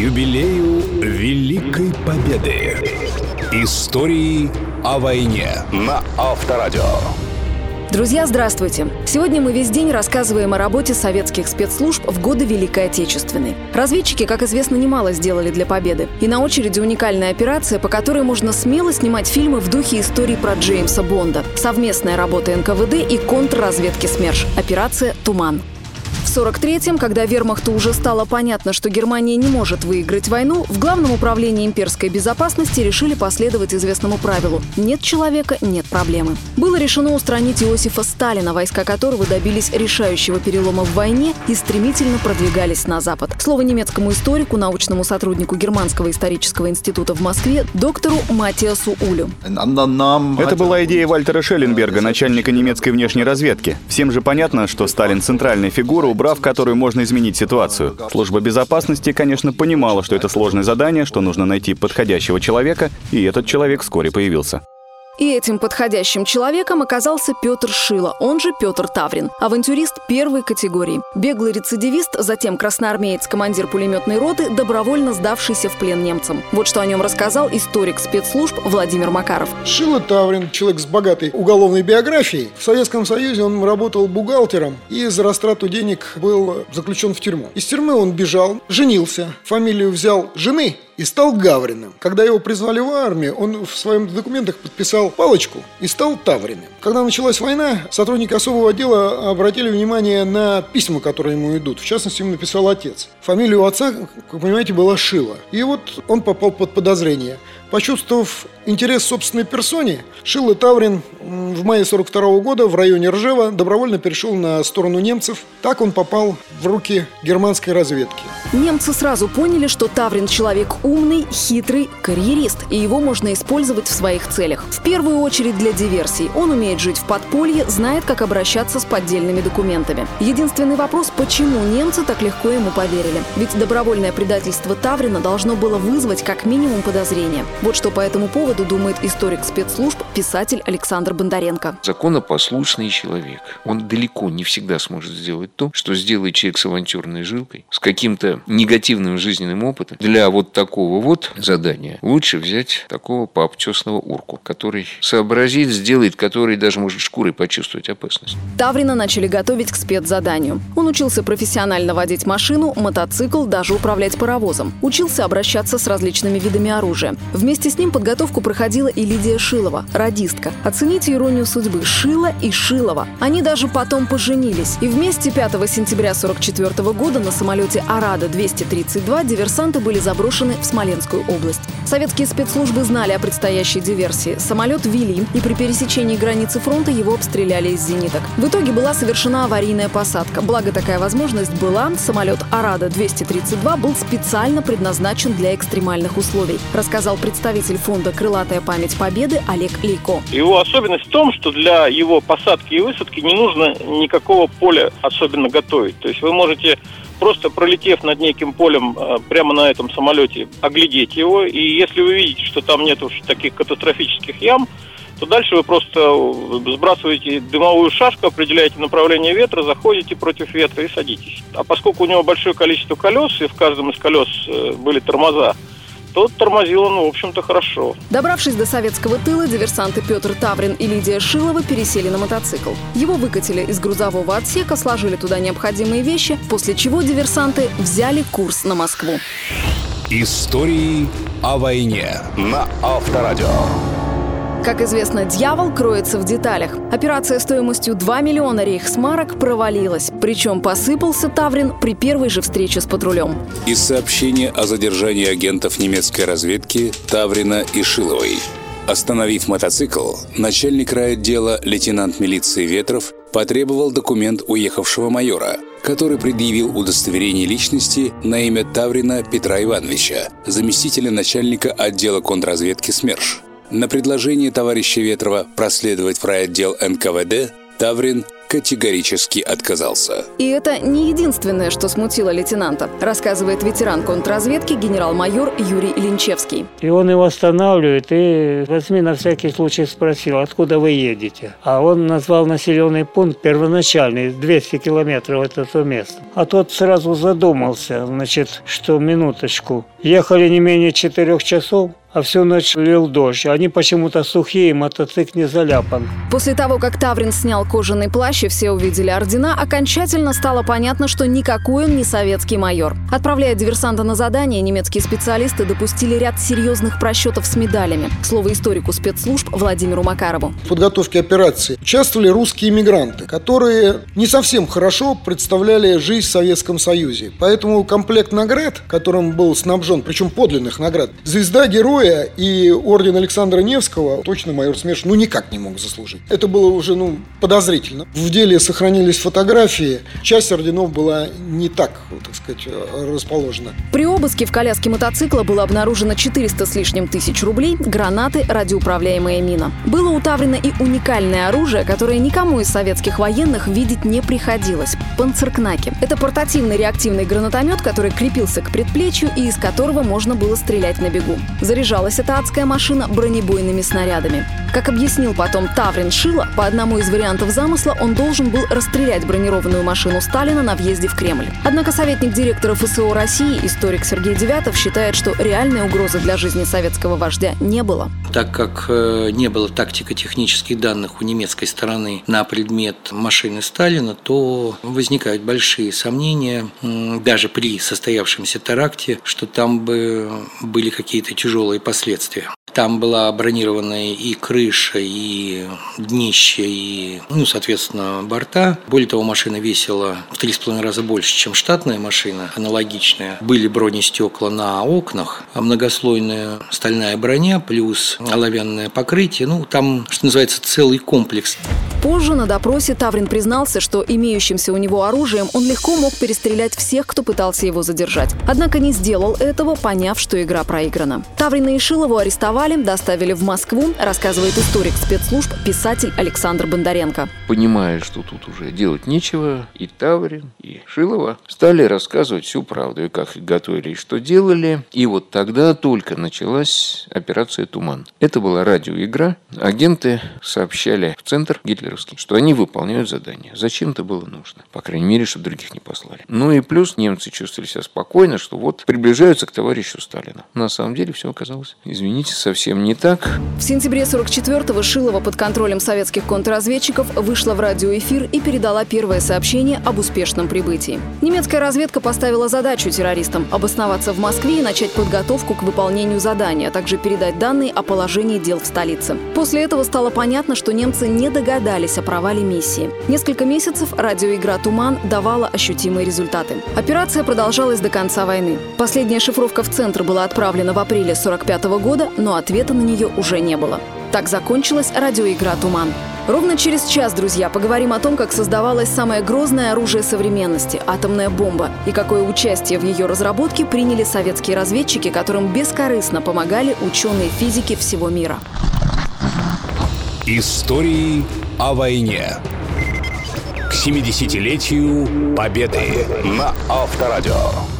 юбилею Великой Победы. Истории о войне на Авторадио. Друзья, здравствуйте! Сегодня мы весь день рассказываем о работе советских спецслужб в годы Великой Отечественной. Разведчики, как известно, немало сделали для победы. И на очереди уникальная операция, по которой можно смело снимать фильмы в духе истории про Джеймса Бонда. Совместная работа НКВД и контрразведки СМЕРШ. Операция «Туман». В 43-м, когда вермахту уже стало понятно, что Германия не может выиграть войну, в Главном управлении имперской безопасности решили последовать известному правилу «нет человека – нет проблемы». Было решено устранить Иосифа Сталина, войска которого добились решающего перелома в войне и стремительно продвигались на Запад. Слово немецкому историку, научному сотруднику Германского исторического института в Москве, доктору Матиасу Улю. Это была идея Вальтера Шелленберга, начальника немецкой внешней разведки. Всем же понятно, что Сталин – центральная фигура, убрав которую можно изменить ситуацию. Служба безопасности, конечно, понимала, что это сложное задание, что нужно найти подходящего человека, и этот человек вскоре появился. И этим подходящим человеком оказался Петр Шило, он же Петр Таврин, авантюрист первой категории. Беглый рецидивист, затем красноармеец, командир пулеметной роты, добровольно сдавшийся в плен немцам. Вот что о нем рассказал историк спецслужб Владимир Макаров. Шило Таврин, человек с богатой уголовной биографией. В Советском Союзе он работал бухгалтером и за растрату денег был заключен в тюрьму. Из тюрьмы он бежал, женился, фамилию взял жены и стал Гавриным. Когда его призвали в армию, он в своих документах подписал палочку и стал Тавриным. Когда началась война, сотрудники особого отдела обратили внимание на письма, которые ему идут. В частности, ему написал отец. Фамилия у отца, как вы понимаете, была Шила. И вот он попал под подозрение. Почувствовав интерес собственной персоне, Шилла Таврин в мае 42 года в районе Ржева добровольно перешел на сторону немцев. Так он попал в руки германской разведки. Немцы сразу поняли, что Таврин человек умный, хитрый, карьерист, и его можно использовать в своих целях. В первую очередь для диверсий. Он умеет жить в подполье, знает, как обращаться с поддельными документами. Единственный вопрос, почему немцы так легко ему поверили? Ведь добровольное предательство Таврина должно было вызвать как минимум подозрения. Вот что по этому поводу думает историк спецслужб, писатель Александр Бондаренко. Законопослушный человек. Он далеко не всегда сможет сделать то, что сделает человек с авантюрной жилкой, с каким-то негативным жизненным опытом. Для вот такого вот задания лучше взять такого пообтесного урку, который сообразит, сделает, который даже может шкурой почувствовать опасность. Таврина начали готовить к спецзаданию. Он учился профессионально водить машину, мотоцикл, даже управлять паровозом. Учился обращаться с различными видами оружия. Вместе с ним подготовку проходила и Лидия Шилова, радистка. Оцените иронию судьбы Шила и Шилова. Они даже потом поженились. И вместе 5 сентября 1944 года на самолете «Арада-232» диверсанты были заброшены в Смоленскую область. Советские спецслужбы знали о предстоящей диверсии. Самолет вели, и при пересечении границы фронта его обстреляли из зениток. В итоге была совершена аварийная посадка. Благо такая возможность была, самолет «Арада-232» был специально предназначен для экстремальных условий, рассказал представитель фонда «Крылатая память Победы» Олег Лейко. Его особенность в том, что для его посадки и высадки не нужно никакого поля особенно готовить. То есть вы можете просто пролетев над неким полем э, прямо на этом самолете, оглядеть его, и если вы видите, что там нет уж таких катастрофических ям, то дальше вы просто сбрасываете дымовую шашку, определяете направление ветра, заходите против ветра и садитесь. А поскольку у него большое количество колес, и в каждом из колес э, были тормоза, то тормозил он, в общем-то, хорошо. Добравшись до советского тыла, диверсанты Петр Таврин и Лидия Шилова пересели на мотоцикл. Его выкатили из грузового отсека, сложили туда необходимые вещи, после чего диверсанты взяли курс на Москву. Истории о войне на Авторадио. Как известно, дьявол кроется в деталях. Операция стоимостью 2 миллиона рейхсмарок провалилась. Причем посыпался Таврин при первой же встрече с патрулем. Из сообщения о задержании агентов немецкой разведки Таврина и Шиловой. Остановив мотоцикл, начальник райотдела лейтенант милиции Ветров потребовал документ уехавшего майора, который предъявил удостоверение личности на имя Таврина Петра Ивановича, заместителя начальника отдела контрразведки СМЕРШ. На предложение товарища Ветрова проследовать в райотдел НКВД Таврин категорически отказался. И это не единственное, что смутило лейтенанта, рассказывает ветеран контрразведки генерал-майор Юрий Линчевский. И он его останавливает и возьми на всякий случай спросил, откуда вы едете. А он назвал населенный пункт первоначальный, 200 километров от этого места. А тот сразу задумался, значит, что минуточку. Ехали не менее четырех часов, а всю ночь лил дождь. Они почему-то сухие, мотоцикл не заляпан. После того, как Таврин снял кожаный плащ и все увидели ордена, окончательно стало понятно, что никакой он не советский майор. Отправляя диверсанта на задание, немецкие специалисты допустили ряд серьезных просчетов с медалями. Слово историку спецслужб Владимиру Макарову. В подготовке операции участвовали русские иммигранты, которые не совсем хорошо представляли жизнь в Советском Союзе. Поэтому комплект наград, которым был снабжен, причем подлинных наград, звезда героя героя и орден Александра Невского точно майор Смеш ну никак не мог заслужить. Это было уже ну подозрительно. В деле сохранились фотографии. Часть орденов была не так, так сказать, расположена. При обыске в коляске мотоцикла было обнаружено 400 с лишним тысяч рублей, гранаты, радиоуправляемая мина. Было утавлено и уникальное оружие, которое никому из советских военных видеть не приходилось – панцеркнаки. Это портативный реактивный гранатомет, который крепился к предплечью и из которого можно было стрелять на бегу. Заряжался Заряжалась эта адская машина бронебойными снарядами. Как объяснил потом Таврин Шила, по одному из вариантов замысла он должен был расстрелять бронированную машину Сталина на въезде в Кремль. Однако советник директора ФСО России, историк Сергей Девятов, считает, что реальной угрозы для жизни советского вождя не было. Так как э, не было тактико-технических данных у немецкой стороны на предмет машины Сталина, то возникают большие сомнения, даже при состоявшемся теракте, что там бы были какие-то тяжелые последствия. Там была бронированная и крыша, и днище, и, ну, соответственно, борта. Более того, машина весила в три с половиной раза больше, чем штатная машина, аналогичная. Были бронестекла на окнах, а многослойная стальная броня плюс оловянное покрытие. Ну, там, что называется, целый комплекс. Позже на допросе Таврин признался, что имеющимся у него оружием он легко мог перестрелять всех, кто пытался его задержать. Однако не сделал этого, поняв, что игра проиграна. Таврина и Шилову арестовали арестовали, доставили в Москву, рассказывает историк спецслужб, писатель Александр Бондаренко. Понимая, что тут уже делать нечего, и Таврин, и Шилова стали рассказывать всю правду, и как их готовили, и что делали. И вот тогда только началась операция «Туман». Это была радиоигра. Агенты сообщали в центр гитлеровский, что они выполняют задание. Зачем это было нужно? По крайней мере, чтобы других не послали. Ну и плюс немцы чувствовали себя спокойно, что вот приближаются к товарищу Сталину. На самом деле все оказалось, извините, совсем не так. В сентябре 44-го Шилова под контролем советских контрразведчиков вышла в радиоэфир и передала первое сообщение об успешном прибытии. Немецкая разведка поставила задачу террористам обосноваться в Москве и начать подготовку к выполнению задания, а также передать данные о положении дел в столице. После этого стало понятно, что немцы не догадались о провале миссии. Несколько месяцев радиоигра «Туман» давала ощутимые результаты. Операция продолжалась до конца войны. Последняя шифровка в центр была отправлена в апреле 45 года, но ответа на нее уже не было. Так закончилась радиоигра «Туман». Ровно через час, друзья, поговорим о том, как создавалось самое грозное оружие современности – атомная бомба, и какое участие в ее разработке приняли советские разведчики, которым бескорыстно помогали ученые физики всего мира. Истории о войне. К 70-летию Победы на Авторадио.